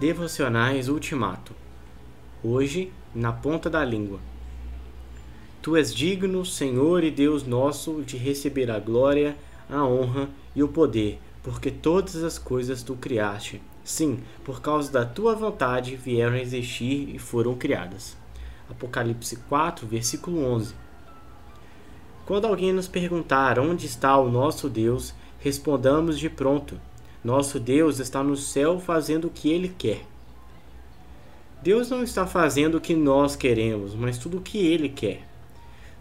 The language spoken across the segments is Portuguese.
Devocionais Ultimato. Hoje, na ponta da língua. Tu és digno, Senhor e Deus nosso, de receber a glória, a honra e o poder, porque todas as coisas tu criaste. Sim, por causa da tua vontade vieram a existir e foram criadas. Apocalipse 4, versículo 11. Quando alguém nos perguntar onde está o nosso Deus, respondamos de pronto: nosso Deus está no céu fazendo o que ele quer. Deus não está fazendo o que nós queremos, mas tudo o que ele quer.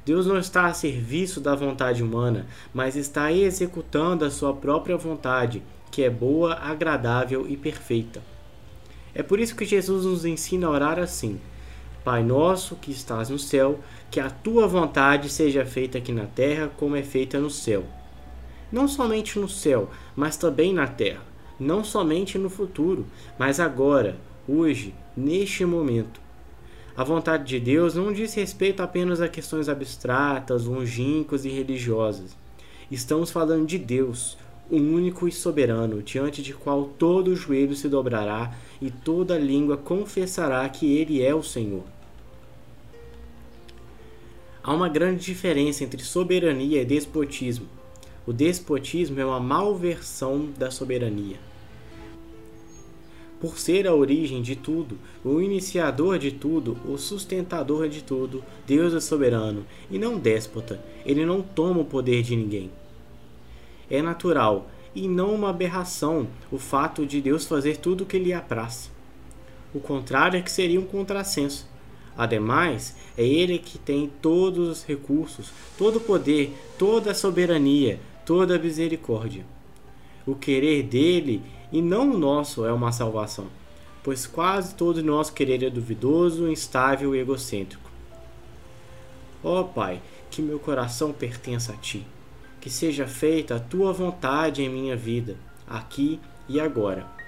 Deus não está a serviço da vontade humana, mas está executando a sua própria vontade, que é boa, agradável e perfeita. É por isso que Jesus nos ensina a orar assim: Pai nosso que estás no céu, que a tua vontade seja feita aqui na terra como é feita no céu não somente no céu, mas também na terra, não somente no futuro, mas agora, hoje, neste momento. A vontade de Deus não diz respeito apenas a questões abstratas, longínquas e religiosas. Estamos falando de Deus, o único e soberano, diante de qual todo joelho se dobrará e toda língua confessará que Ele é o Senhor. Há uma grande diferença entre soberania e despotismo. O despotismo é uma malversão da soberania. Por ser a origem de tudo, o iniciador de tudo, o sustentador de tudo, Deus é soberano e não déspota. Ele não toma o poder de ninguém. É natural e não uma aberração o fato de Deus fazer tudo o que lhe apraz. O contrário é que seria um contrassenso. Ademais, é Ele que tem todos os recursos, todo o poder, toda a soberania, toda a misericórdia. O querer dele e não o nosso é uma salvação, pois quase todo nosso querer é duvidoso, instável e egocêntrico. Ó oh, Pai, que meu coração pertença a ti, que seja feita a tua vontade em minha vida, aqui e agora